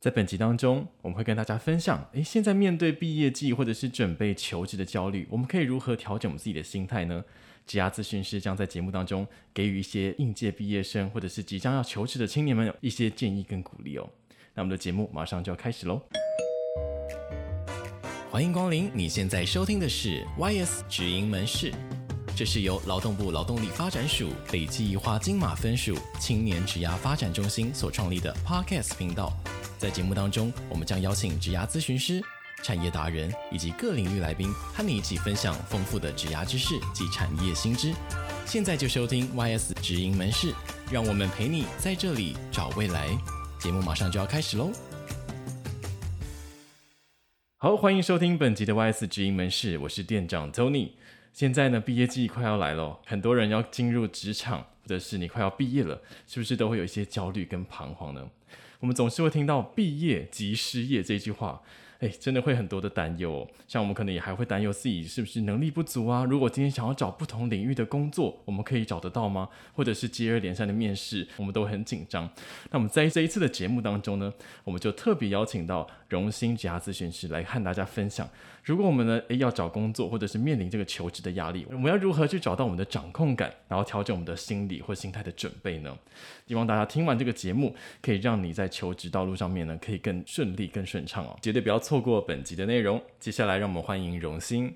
在本集当中，我们会跟大家分享，诶，现在面对毕业季或者是准备求职的焦虑，我们可以如何调整我们自己的心态呢？职涯咨询师将在节目当中给予一些应届毕业生或者是即将要求职的青年们一些建议跟鼓励哦。那我们的节目马上就要开始喽！欢迎光临，你现在收听的是 YS 直营门市，这是由劳动部劳动力发展署北基宜花金马分署青年职涯发展中心所创立的 Podcast 频道。在节目当中，我们将邀请职涯咨询师、产业达人以及各领域来宾，和你一起分享丰富的职涯知识及产业新知。现在就收听 YS 职营门市，让我们陪你在这里找未来。节目马上就要开始喽！好，欢迎收听本集的 YS 职营门市，我是店长 Tony。现在呢，毕业季快要来了，很多人要进入职场，或者是你快要毕业了，是不是都会有一些焦虑跟彷徨呢？我们总是会听到“毕业即失业”这句话。哎，真的会很多的担忧，像我们可能也还会担忧自己是不是能力不足啊？如果今天想要找不同领域的工作，我们可以找得到吗？或者是接二连三的面试，我们都很紧张。那我们在这一次的节目当中呢，我们就特别邀请到荣兴职涯咨询师来和大家分享，如果我们呢，诶要找工作或者是面临这个求职的压力，我们要如何去找到我们的掌控感，然后调整我们的心理或心态的准备呢？希望大家听完这个节目，可以让你在求职道路上面呢，可以更顺利、更顺畅哦，绝对不要错过本集的内容。接下来，让我们欢迎荣兴。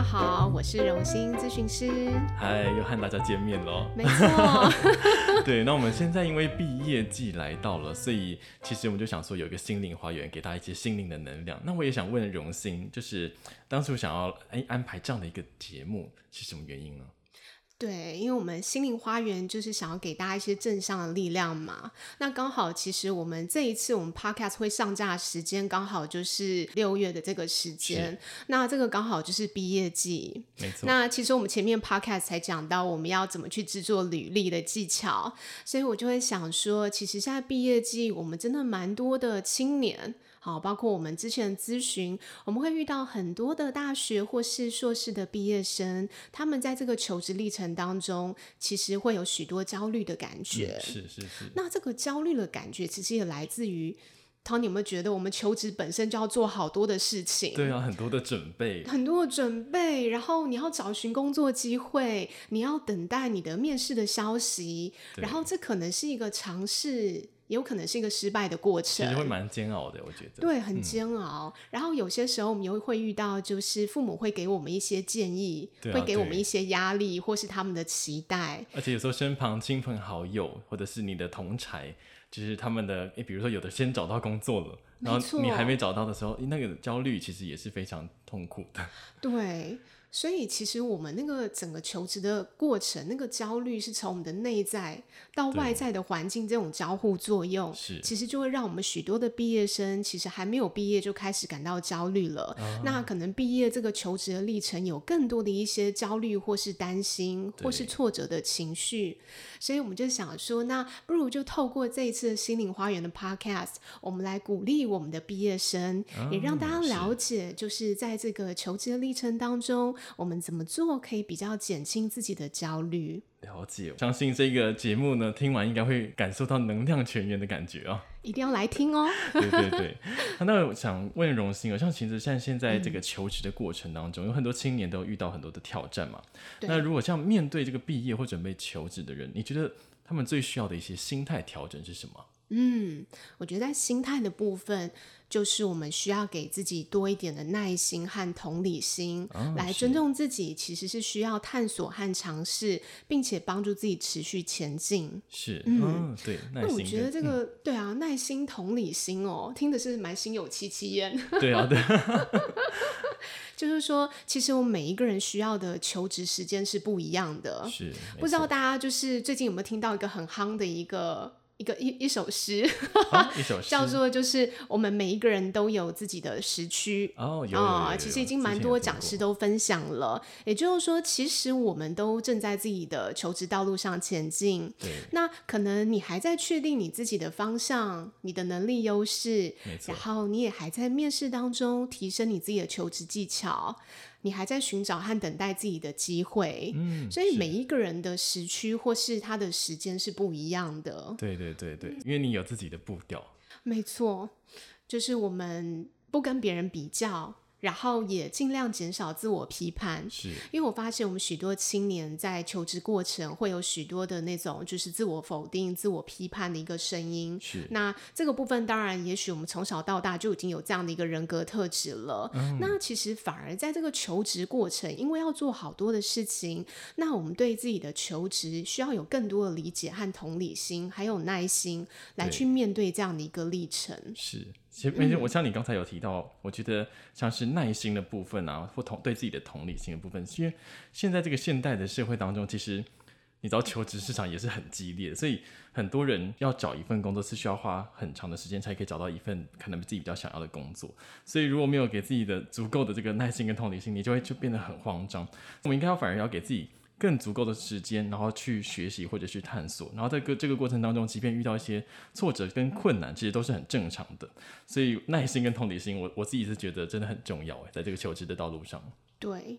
家好，我是荣兴咨询师。嗨，又和大家见面喽。没错。对，那我们现在因为毕业季来到了，所以其实我们就想说有一个心灵花园，给大家一些心灵的能量。那我也想问荣兴，就是当初想要哎安排这样的一个节目，是什么原因呢？对，因为我们心灵花园就是想要给大家一些正向的力量嘛。那刚好，其实我们这一次我们 podcast 会上架的时间刚好就是六月的这个时间。那这个刚好就是毕业季。没错。那其实我们前面 podcast 才讲到我们要怎么去制作履历的技巧，所以我就会想说，其实现在毕业季我们真的蛮多的青年。好，包括我们之前的咨询，我们会遇到很多的大学或是硕士的毕业生，他们在这个求职历程当中，其实会有许多焦虑的感觉。嗯，是是是。那这个焦虑的感觉，其实也来自于，Tony 有没有觉得，我们求职本身就要做好多的事情？对啊，很多的准备，很多的准备，然后你要找寻工作机会，你要等待你的面试的消息，然后这可能是一个尝试。也有可能是一个失败的过程，其实会蛮煎熬的，我觉得。对，很煎熬。嗯、然后有些时候我们又会遇到，就是父母会给我们一些建议，啊、会给我们一些压力，或是他们的期待。而且有时候身旁亲朋好友，或者是你的同才，就是他们的，诶，比如说有的先找到工作了，然后你还没找到的时候，那个焦虑其实也是非常痛苦的。对。所以，其实我们那个整个求职的过程，那个焦虑是从我们的内在到外在的环境这种交互作用，是其实就会让我们许多的毕业生其实还没有毕业就开始感到焦虑了。啊、那可能毕业这个求职的历程有更多的一些焦虑，或是担心，或是挫折的情绪。所以我们就想说，那不如就透过这一次的心灵花园的 Podcast，我们来鼓励我们的毕业生，啊、也让大家了解，就是在这个求职的历程当中。我们怎么做可以比较减轻自己的焦虑？了解，相信这个节目呢，听完应该会感受到能量全员的感觉哦。一定要来听哦。对对对，那我想问荣兴，像其实像现在这个求职的过程当中，嗯、有很多青年都遇到很多的挑战嘛。那如果像面对这个毕业或准备求职的人，你觉得他们最需要的一些心态调整是什么？嗯，我觉得在心态的部分，就是我们需要给自己多一点的耐心和同理心，哦、来尊重自己。其实是需要探索和尝试，并且帮助自己持续前进。是，嗯，哦、对。那我觉得这个，嗯、对啊，耐心、同理心哦，听的是蛮心有戚戚焉。对啊，对。就是说，其实我们每一个人需要的求职时间是不一样的。是，不知道大家就是最近有没有听到一个很夯的一个。一个一一首诗，啊、一首诗 叫做就是我们每一个人都有自己的时区哦，啊，其实已经蛮多讲师都分享了。也就是说，其实我们都正在自己的求职道路上前进。对，那可能你还在确定你自己的方向、你的能力优势，然后你也还在面试当中提升你自己的求职技巧。你还在寻找和等待自己的机会。嗯，所以每一个人的时区或是他的时间是不一样的。对对对对，因为你有自己的步调。没错，就是我们不跟别人比较。然后也尽量减少自我批判，是因为我发现我们许多青年在求职过程会有许多的那种就是自我否定、自我批判的一个声音。是那这个部分，当然也许我们从小到大就已经有这样的一个人格特质了。嗯、那其实反而在这个求职过程，因为要做好多的事情，那我们对自己的求职需要有更多的理解和同理心，还有耐心来去面对这样的一个历程。是。其实，我像你刚才有提到，嗯、我觉得像是耐心的部分啊，或同对自己的同理心的部分，因为现在这个现代的社会当中，其实你知道求职市场也是很激烈，所以很多人要找一份工作是需要花很长的时间才可以找到一份可能自己比较想要的工作，所以如果没有给自己的足够的这个耐心跟同理心，你就会就变得很慌张。我们应该要反而要给自己。更足够的时间，然后去学习或者去探索，然后在个这个过程当中，即便遇到一些挫折跟困难，其实都是很正常的。所以耐心跟同理心，我我自己是觉得真的很重要哎，在这个求职的道路上。对。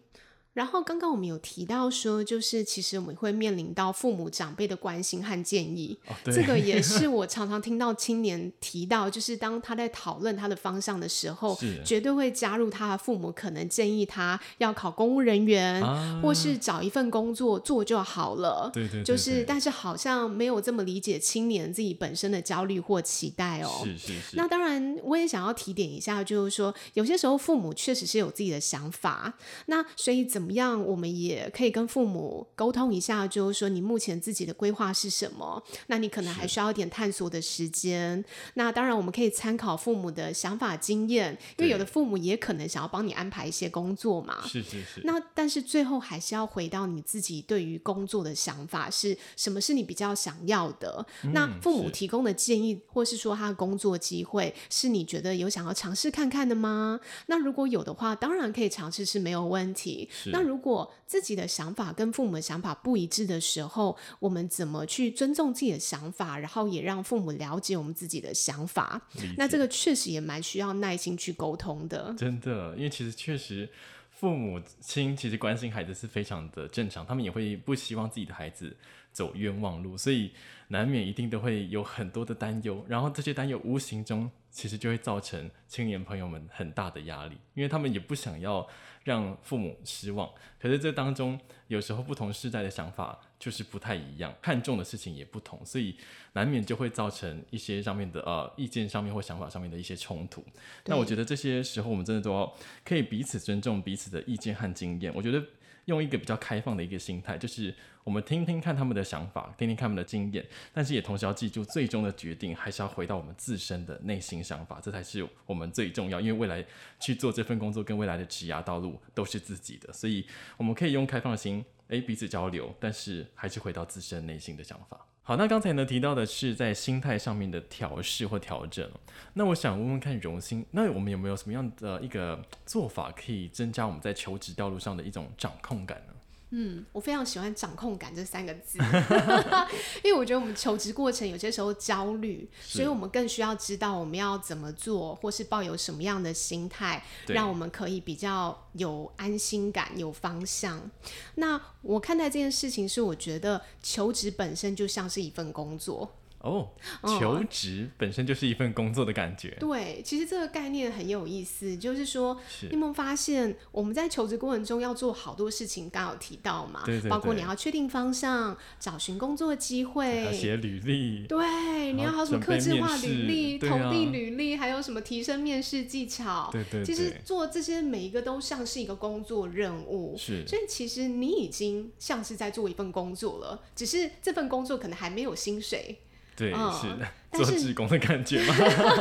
然后刚刚我们有提到说，就是其实我们会面临到父母长辈的关心和建议，哦、这个也 是我常常听到青年提到，就是当他在讨论他的方向的时候，绝对会加入他的父母可能建议他要考公务人员，啊、或是找一份工作做就好了。对对，对对，就是但是好像没有这么理解青年自己本身的焦虑或期待哦。是是是。那当然，我也想要提点一下，就是说有些时候父母确实是有自己的想法，那所以怎么。怎么样？我们也可以跟父母沟通一下，就是说你目前自己的规划是什么？那你可能还需要一点探索的时间。那当然，我们可以参考父母的想法经验，因为有的父母也可能想要帮你安排一些工作嘛。是是是。那但是最后还是要回到你自己对于工作的想法是什么？是你比较想要的？嗯、那父母提供的建议，或是说他的工作机会，是你觉得有想要尝试看看的吗？那如果有的话，当然可以尝试，是没有问题。那如果自己的想法跟父母的想法不一致的时候，我们怎么去尊重自己的想法，然后也让父母了解我们自己的想法？那这个确实也蛮需要耐心去沟通的。真的，因为其实确实父母亲其实关心孩子是非常的正常，他们也会不希望自己的孩子走冤枉路，所以难免一定都会有很多的担忧，然后这些担忧无形中其实就会造成青年朋友们很大的压力，因为他们也不想要。让父母失望，可是这当中有时候不同世代的想法就是不太一样，看重的事情也不同，所以难免就会造成一些上面的呃意见上面或想法上面的一些冲突。那我觉得这些时候我们真的都要可以彼此尊重彼此的意见和经验。我觉得用一个比较开放的一个心态，就是。我们听听看他们的想法，听听看他们的经验，但是也同时要记住，最终的决定还是要回到我们自身的内心想法，这才是我们最重要。因为未来去做这份工作跟未来的职涯道路都是自己的，所以我们可以用开放心，诶，彼此交流，但是还是回到自身内心的想法。好，那刚才呢提到的是在心态上面的调试或调整，那我想问问看荣兴，那我们有没有什么样的一个做法可以增加我们在求职道路上的一种掌控感？嗯，我非常喜欢“掌控感”这三个字，因为我觉得我们求职过程有些时候焦虑，所以我们更需要知道我们要怎么做，或是抱有什么样的心态，让我们可以比较有安心感、有方向。那我看待这件事情是，我觉得求职本身就像是一份工作。哦，求职本身就是一份工作的感觉。嗯。对，其实这个概念很有意思，就是说，是你有没有发现我们在求职过程中要做好多事情？刚有提到嘛，对对对，包括你要确定方向，找寻工作机会，写履历，对，你要好什么克制化履历、投递、啊、履历，还有什么提升面试技巧？对对对，其实做这些每一个都像是一个工作任务，是，所以其实你已经像是在做一份工作了，只是这份工作可能还没有薪水。对，嗯、是的。做志工的感觉吗？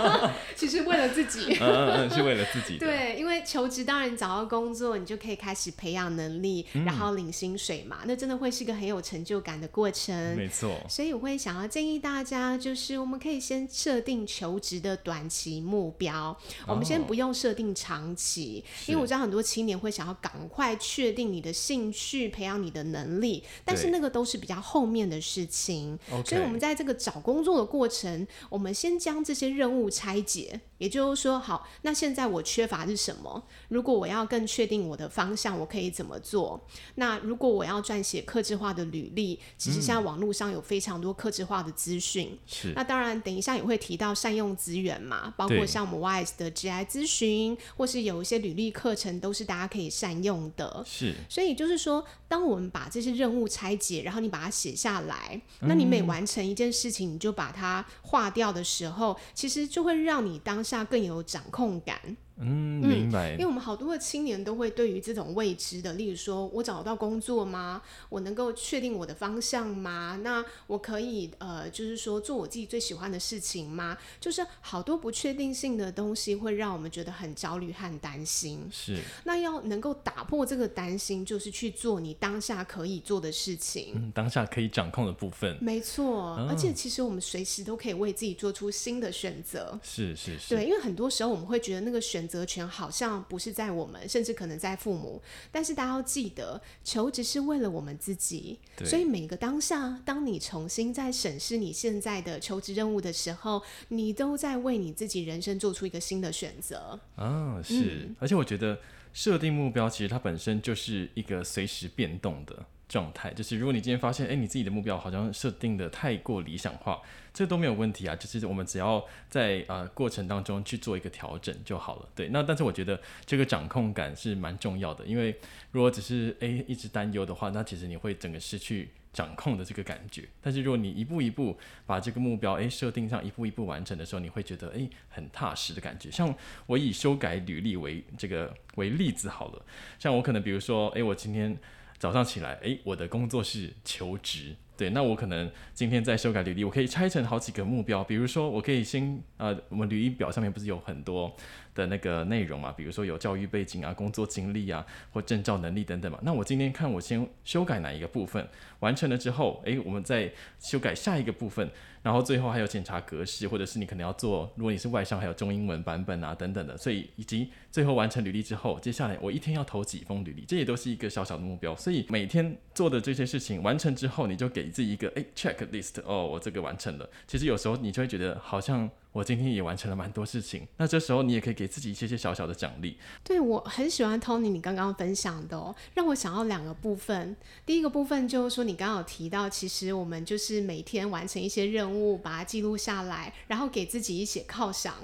其实为了自己，嗯嗯嗯，是为了自己。对，因为求职，当然找到工作，你就可以开始培养能力，嗯、然后领薪水嘛，那真的会是一个很有成就感的过程。没错。所以我会想要建议大家，就是我们可以先设定求职的短期目标，哦、我们先不用设定长期，因为我知道很多青年会想要赶快确定你的兴趣，培养你的能力，但是那个都是比较后面的事情。所以我们在这个找工作的过程。程，我们先将这些任务拆解。也就是说，好，那现在我缺乏是什么？如果我要更确定我的方向，我可以怎么做？那如果我要撰写克制化的履历，其实现在网络上有非常多克制化的资讯。是。那当然，等一下也会提到善用资源嘛，包括像我们 YS 的 GI 咨询，或是有一些履历课程，都是大家可以善用的。是。所以就是说，当我们把这些任务拆解，然后你把它写下来，那你每完成一件事情，你就把它化掉的时候，其实就会让你当下更有掌控感。嗯，明白。因为我们好多的青年都会对于这种未知的，例如说我找得到工作吗？我能够确定我的方向吗？那我可以呃，就是说做我自己最喜欢的事情吗？就是好多不确定性的东西会让我们觉得很焦虑和担心。是。那要能够打破这个担心，就是去做你当下可以做的事情。嗯，当下可以掌控的部分。没错。哦。而且其实我们随时都可以为自己做出新的选择。是是是。对，因为很多时候我们会觉得那个选。责权好像不是在我们，甚至可能在父母。但是大家要记得，求职是为了我们自己。所以每个当下，当你重新在审视你现在的求职任务的时候，你都在为你自己人生做出一个新的选择。啊，是。嗯。而且我觉得设定目标其实它本身就是一个随时变动的状态。就是如果你今天发现，哎，你自己的目标好像设定的太过理想化。这都没有问题啊，就是我们只要在呃过程当中去做一个调整就好了。对，那但是我觉得这个掌控感是蛮重要的，因为如果只是诶一直担忧的话，那其实你会整个失去掌控的这个感觉。但是如果你一步一步把这个目标诶设定上，一步一步完成的时候，你会觉得诶很踏实的感觉。像我以修改履历为这个为例子好了，像我可能比如说诶我今天早上起来诶我的工作是求职。对，那我可能今天在修改履历，我可以拆成好几个目标。比如说，我可以先呃，我们履历表上面不是有很多的那个内容嘛？比如说有教育背景啊、工作经历啊或证照能力等等嘛。那我今天看我先修改哪一个部分，完成了之后，诶，我们再修改下一个部分。然后最后还有检查格式，或者是你可能要做，如果你是外商，还有中英文版本啊等等的，所以以及最后完成履历之后，接下来我一天要投几封履历，这也都是一个小小的目标。所以每天做的这些事情完成之后，你就给自己一个诶 checklist，哦，我这个完成了。其实有时候你就会觉得好像。我今天也完成了蛮多事情，那这时候你也可以给自己一些些小小的奖励。对，我很喜欢 Tony 你刚刚分享的哦，让我想到两个部分。第一个部分就是说，你刚刚有提到，其实我们就是每天完成一些任务，把它记录下来，然后给自己一些犒赏，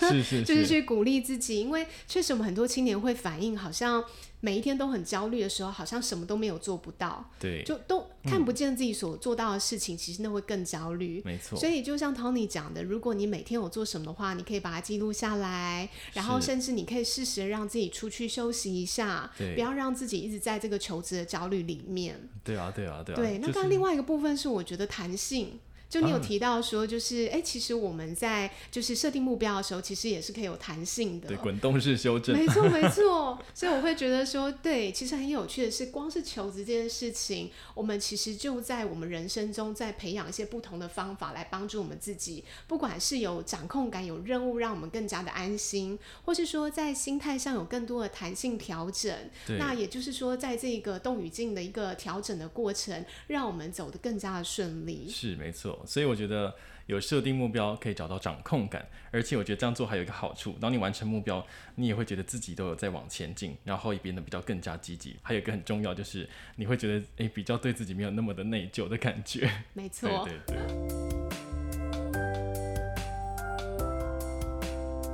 是是 是，就是去鼓励自己。因为确实我们很多青年会反映，好像。每一天都很焦虑的时候，好像什么都没有做不到，对，就都看不见自己所做到的事情，嗯、其实那会更焦虑。没错。所以就像 Tony 讲的，如果你每天有做什么的话，你可以把它记录下来，然后甚至你可以适时的让自己出去休息一下，不要让自己一直在这个求职的焦虑里面。对啊，对啊，对啊。对，那刚刚另外一个部分是我觉得弹性。就你有提到说，就是哎、啊欸，其实我们在就是设定目标的时候，其实也是可以有弹性的。对，滚动式修正。没错，没错。所以我会觉得说，对，其实很有趣的是，光是求职这件事情，我们其实就在我们人生中在培养一些不同的方法来帮助我们自己，不管是有掌控感、有任务，让我们更加的安心，或是说在心态上有更多的弹性调整。那也就是说，在这个动与静的一个调整的过程，让我们走得更加的顺利。是，没错。所以我觉得有设定目标可以找到掌控感，而且我觉得这样做还有一个好处，当你完成目标，你也会觉得自己都有在往前进，然后也变得比较更加积极。还有一个很重要就是你会觉得诶、欸，比较对自己没有那么的内疚的感觉。没错，对对对。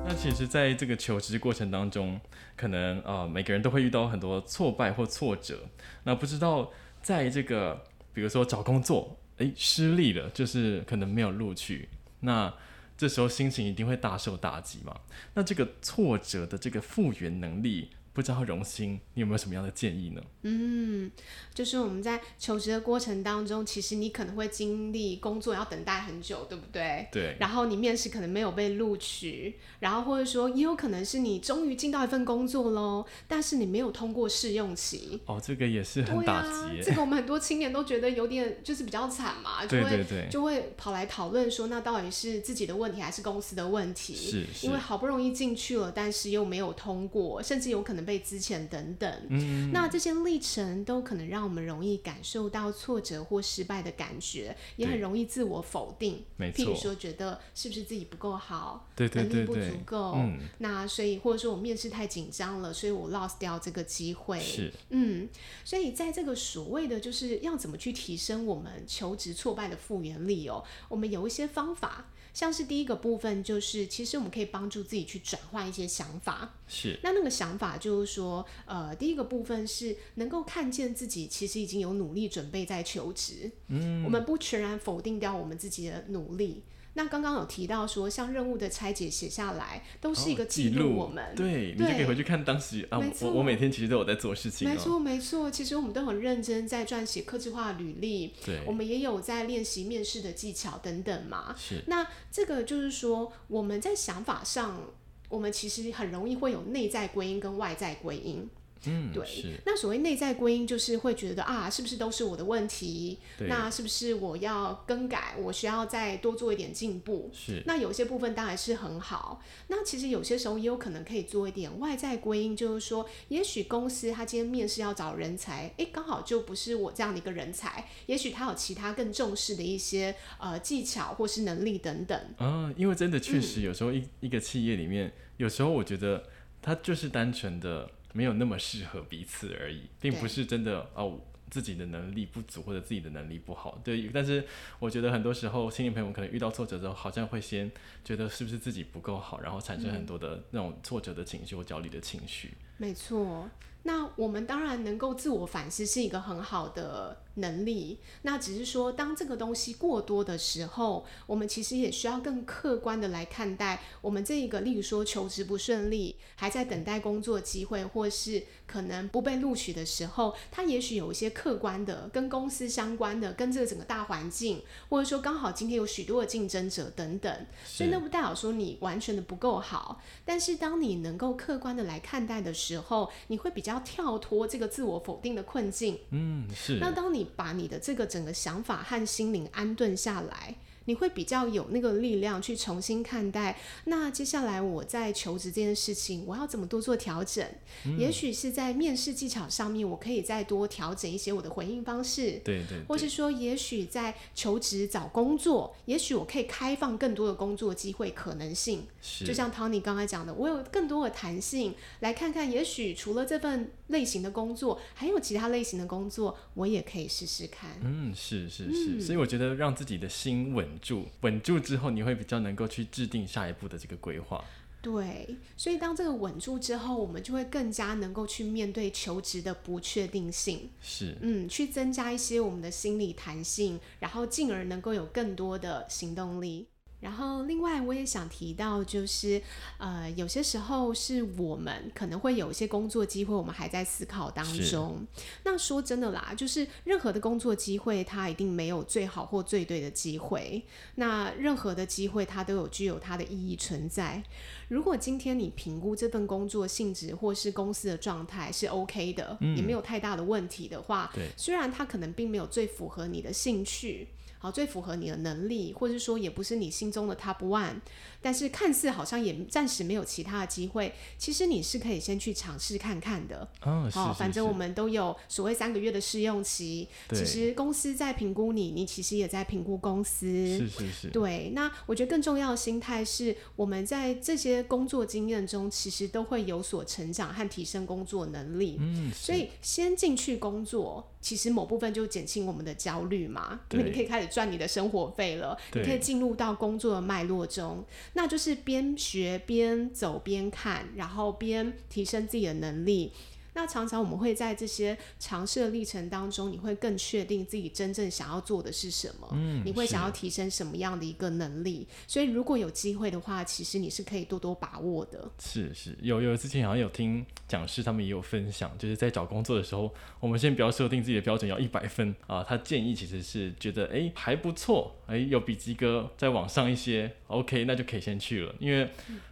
那其实在这个求职过程当中，可能啊、呃、每个人都会遇到很多挫败或挫折。那不知道在这个比如说找工作。诶，失利了，就是可能没有录取，那这时候心情一定会大受打击嘛。那这个挫折的这个复原能力。不知道荣兴，你有没有什么样的建议呢？嗯，就是我们在求职的过程当中，其实你可能会经历工作要等待很久，对不对？对。然后你面试可能没有被录取，然后或者说也有可能是你终于进到一份工作喽，但是你没有通过试用期。哦，这个也是很打击。啊，这个我们很多青年都觉得有点就是比较惨嘛，就会对对对，就会跑来讨论说，那到底是自己的问题还是公司的问题？是，是。因为好不容易进去了，但是又没有通过，甚至有可能。备之前等等。嗯，那这些历程都可能让我们容易感受到挫折或失败的感觉，也很容易自我否定。没错。譬如说，觉得是不是自己不够好，对对对对，能力不足够。嗯。那所以，或者说我面试太紧张了，所以我 lost 掉这个机会。是。嗯。所以，在这个所谓的就是要怎么去提升我们求职挫败的复原力哦，我们有一些方法。像是第一个部分，就是其实我们可以帮助自己去转换一些想法。是。那那个想法就是说，呃，第一个部分是能够看见自己其实已经有努力准备在求职。嗯。我们不全然否定掉我们自己的努力。那刚刚有提到说，像任务的拆解写下来，都是一个记录我们。哦、对，对，你就可以回去看当时啊，我我每天其实都有在做事情、哦。没错没错，其实我们都很认真在撰写客制化履历。对，我们也有在练习面试的技巧等等嘛。是。那这个就是说，我们在想法上，我们其实很容易会有内在归因跟外在归因。嗯，对。那所谓内在归因，就是会觉得啊，是不是都是我的问题？那是不是我要更改？我需要再多做一点进步？是。那有些部分当然是很好。那其实有些时候也有可能可以做一点外在归因，就是说，也许公司他今天面试要找人才，诶，刚好就不是我这样的一个人才。也许他有其他更重视的一些呃技巧或是能力等等。啊，因为真的确实有时候一、嗯、一个企业里面，有时候我觉得他就是单纯的。没有那么适合彼此而已，并不是真的哦，自己的能力不足或者自己的能力不好。对，但是我觉得很多时候，青年朋友可能遇到挫折之后，好像会先觉得是不是自己不够好，然后产生很多的那种挫折的情绪或焦虑的情绪。没错，那我们当然能够自我反思是一个很好的能力，那只是说，当这个东西过多的时候，我们其实也需要更客观的来看待我们这一个，例如说求职不顺利，还在等待工作机会，或是可能不被录取的时候，它也许有一些客观的跟公司相关的，跟这个整个大环境，或者说刚好今天有许多的竞争者等等，所以那不代表说你完全的不够好，但是当你能够客观的来看待的时候，你会比较跳脱这个自我否定的困境。嗯，是。那当你把你的这个整个想法和心灵安顿下来，你会比较有那个力量去重新看待。那接下来我在求职这件事情，我要怎么多做调整？嗯、也许是在面试技巧上面，我可以再多调整一些我的回应方式。对对，对。或是说，也许在求职找工作，也许我可以开放更多的工作机会可能性。是。就像 Tony 刚才讲的，我有更多的弹性，来看看，也许除了这份类型的工作，还有其他类型的工作，我也可以试试看。嗯，是是是。嗯、所以我觉得让自己的心稳。住稳住之后，你会比较能够去制定下一步的这个规划。对，所以当这个稳住之后，我们就会更加能够去面对求职的不确定性。是，嗯，去增加一些我们的心理弹性，然后进而能够有更多的行动力。然后，另外我也想提到，就是呃，有些时候是我们可能会有一些工作机会，我们还在思考当中。那说真的啦，就是任何的工作机会，它一定没有最好或最对的机会。那任何的机会，它都有具有它的意义存在。如果今天你评估这份工作性质或是公司的状态是 OK 的，嗯，也没有太大的问题的话，对，虽然它可能并没有最符合你的兴趣。好，最符合你的能力，或者是说也不是你心中的 top one，但是看似好像也暂时没有其他的机会，其实你是可以先去尝试看看的。哦，是是是。反正我们都有所谓三个月的试用期。其实公司在评估你，你其实也在评估公司。是是是。对，那我觉得更重要的心态是，我们在这些工作经验中，其实都会有所成长和提升工作能力。嗯，所以先进去工作。其实某部分就减轻我们的焦虑嘛，因为你可以开始赚你的生活费了，你可以进入到工作的脉络中，那就是边学边走边看，然后边提升自己的能力。那常常我们会在这些尝试的历程当中，你会更确定自己真正想要做的是什么，嗯，你会想要提升什么样的一个能力。所以如果有机会的话，其实你是可以多多把握的。是是，有有之前好像有听讲师他们也有分享，就是在找工作的时候，我们先不要设定自己的标准要一百分啊，他建议其实是觉得哎还不错，哎有比及格再往上一些，OK，那就可以先去了，因为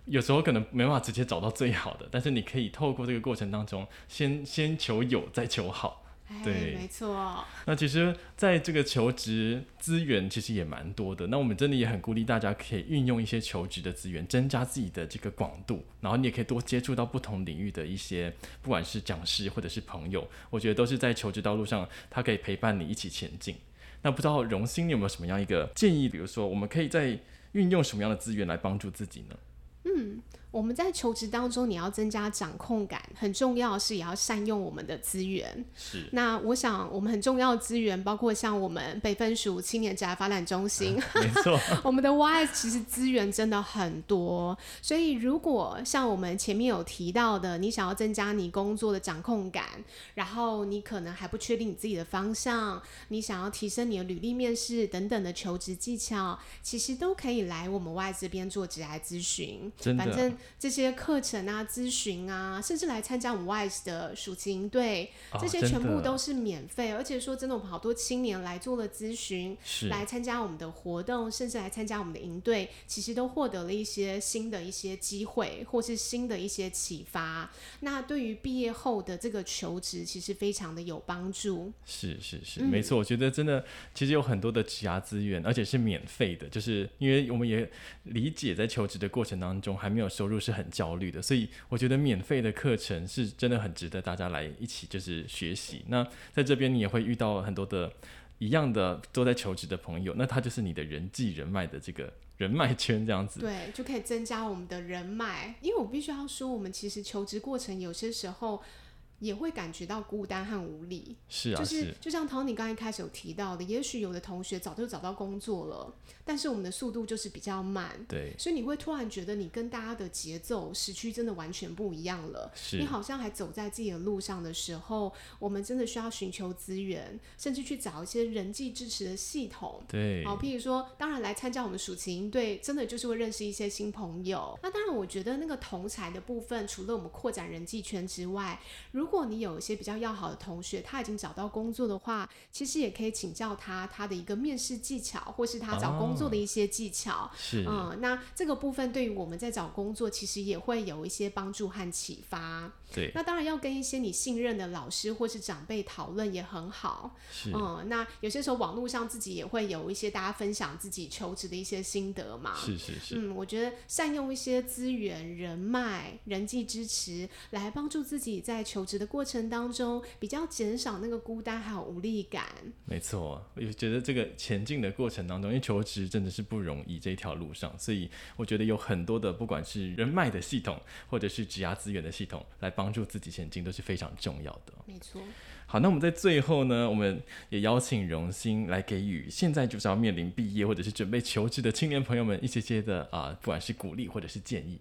有时候可能没办法直接找到最好的，但是你可以透过这个过程当中。先先求有，再求好，对，没错。那其实，在这个求职资源其实也蛮多的。那我们真的也很鼓励大家可以运用一些求职的资源，增加自己的这个广度。然后你也可以多接触到不同领域的一些，不管是讲师或者是朋友，我觉得都是在求职道路上，他可以陪伴你一起前进。那不知道荣兴，你有没有什么样一个建议？比如说，我们可以在运用什么样的资源来帮助自己呢？嗯。我们在求职当中，你要增加掌控感，很重要的是也要善用我们的资源。是。那我想，我们很重要的资源包括像我们北分署青年职涯发展中心，啊、没错。我们的 YS 其实资源真的很多，所以如果像我们前面有提到的，你想要增加你工作的掌控感，然后你可能还不确定你自己的方向，你想要提升你的履历面试等等的求职技巧，其实都可以来我们 YS 这边做职涯咨询。真的。反正。这些课程啊、咨询啊，甚至来参加我们 YS 的暑期营队，哦、这些全部都是免费。而且说真的，我们好多青年来做了咨询，来参加我们的活动，甚至来参加我们的营队，其实都获得了一些新的一些机会，或是新的一些启发。那对于毕业后的这个求职，其实非常的有帮助。是是是，没错。我觉得真的，其实有很多的职涯资源，而且是免费的，就是因为我们也理解，在求职的过程当中还没有收投入。是很焦虑的，所以我觉得免费的课程是真的很值得大家来一起就是学习。那在这边你也会遇到很多的一样的都在求职的朋友，那他就是你的人际人脉的这个人脉圈这样子。对，就可以增加我们的人脉。因为我必须要说，我们其实求职过程有些时候。也会感觉到孤单和无力，是啊，就是。就像 Tony 刚一开始有提到的，也许有的同学早就找到工作了，但是我们的速度就是比较慢，对，所以你会突然觉得你跟大家的节奏时区真的完全不一样了，是，你好像还走在自己的路上的时候，我们真的需要寻求资源，甚至去找一些人际支持的系统，对，好，譬如说，当然来参加我们暑期营队，真的就是会认识一些新朋友。那当然，我觉得那个同才的部分，除了我们扩展人际圈之外，如如果你有一些比较要好的同学，他已经找到工作的话，其实也可以请教他他的一个面试技巧，或是他找工作的一些技巧。是、哦，嗯，那这个部分对于我们在找工作，其实也会有一些帮助和启发。对，那当然要跟一些你信任的老师或是长辈讨论也很好。是，嗯，那有些时候网络上自己也会有一些大家分享自己求职的一些心得嘛。是是是。嗯，我觉得善用一些资源、人脉、人际支持，来帮助自己在求职的过程当中，比较减少那个孤单还有无力感。没错，我觉得这个前进的过程当中，因为求职真的是不容易这一条路上，所以我觉得有很多的不管是人脉的系统，或者是职涯资源的系统，来帮助自己前进都是非常重要的。没错。好，那我们在最后呢，我们也邀请荣兴来给予现在就是要面临毕业或者是准备求职的青年朋友们一些些的啊、呃，不管是鼓励或者是建议。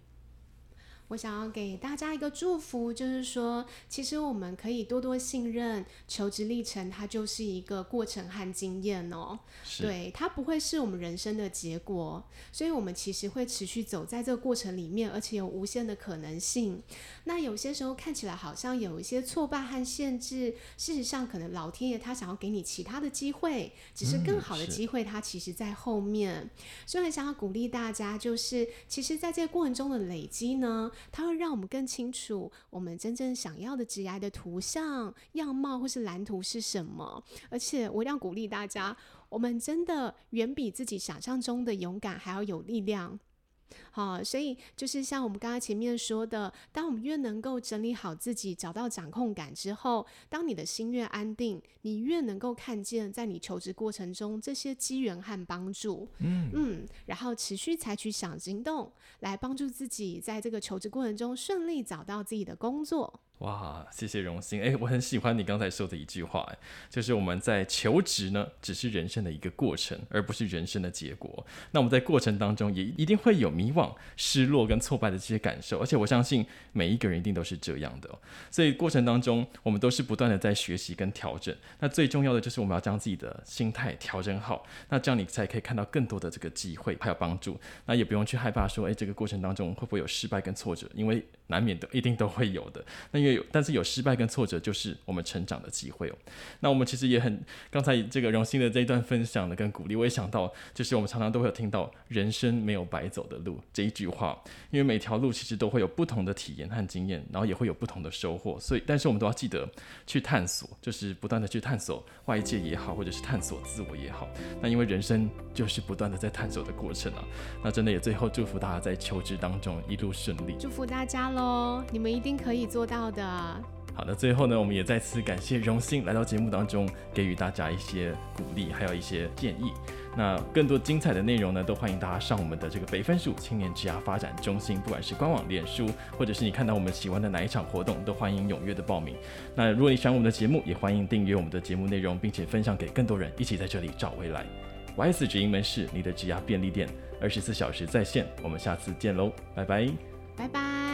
我想要给大家一个祝福，就是说，其实我们可以多多信任求职历程，它就是一个过程和经验哦。对，它不会是我们人生的结果，所以我们其实会持续走在这个过程里面，而且有无限的可能性。那有些时候看起来好像有一些挫败和限制，事实上可能老天爷他想要给你其他的机会，只是更好的机会，它其实在后面。嗯、所以很想要鼓励大家，就是其实在这个过程中的累积呢。它会让我们更清楚我们真正想要的职业的图像、样貌或是蓝图是什么。而且我一定要鼓励大家，我们真的远比自己想象中的勇敢还要有力量。好，所以就是像我们刚才前面说的，当我们越能够整理好自己，找到掌控感之后，当你的心越安定，你越能够看见在你求职过程中这些机缘和帮助。嗯嗯，然后持续采取小行动来帮助自己，在这个求职过程中顺利找到自己的工作。哇，谢谢榕炘。哎，我很喜欢你刚才说的一句话，就是我们在求职呢，只是人生的一个过程，而不是人生的结果。那我们在过程当中也一定会有迷惘、失落跟挫败的这些感受，而且我相信每一个人一定都是这样的。所以过程当中，我们都是不断的在学习跟调整。那最重要的就是我们要将自己的心态调整好，那这样你才可以看到更多的这个机会还有帮助。那也不用去害怕说，哎，这个过程当中会不会有失败跟挫折，因为难免的一定都会有的。那因为有，但是有失败跟挫折，就是我们成长的机会哦。那我们其实也很，刚才这个荣幸的这一段分享的跟鼓励，我也想到，就是我们常常都会有听到“人生没有白走的路”这一句话，因为每条路其实都会有不同的体验和经验，然后也会有不同的收获。所以，但是我们都要记得去探索，就是不断的去探索外界也好，或者是探索自我也好。那因为人生就是不断的在探索的过程啊。那真的也最后祝福大家在求职当中一路顺利，祝福大家喽，你们一定可以做到的。好的，最后呢，我们也再次感谢荣幸来到节目当中，给予大家一些鼓励，还有一些建议。那更多精彩的内容呢，都欢迎大家上我们的这个北分署青年职涯发展中心，不管是官网、脸书，或者是你看到我们喜欢的哪一场活动，都欢迎踊跃的报名。那如果你喜欢我们的节目，也欢迎订阅我们的节目内容，并且分享给更多人，一起在这里找未来。Y.S. 直营门市，你的职涯便利店，二十四小时在线。我们下次见喽，拜拜，拜拜。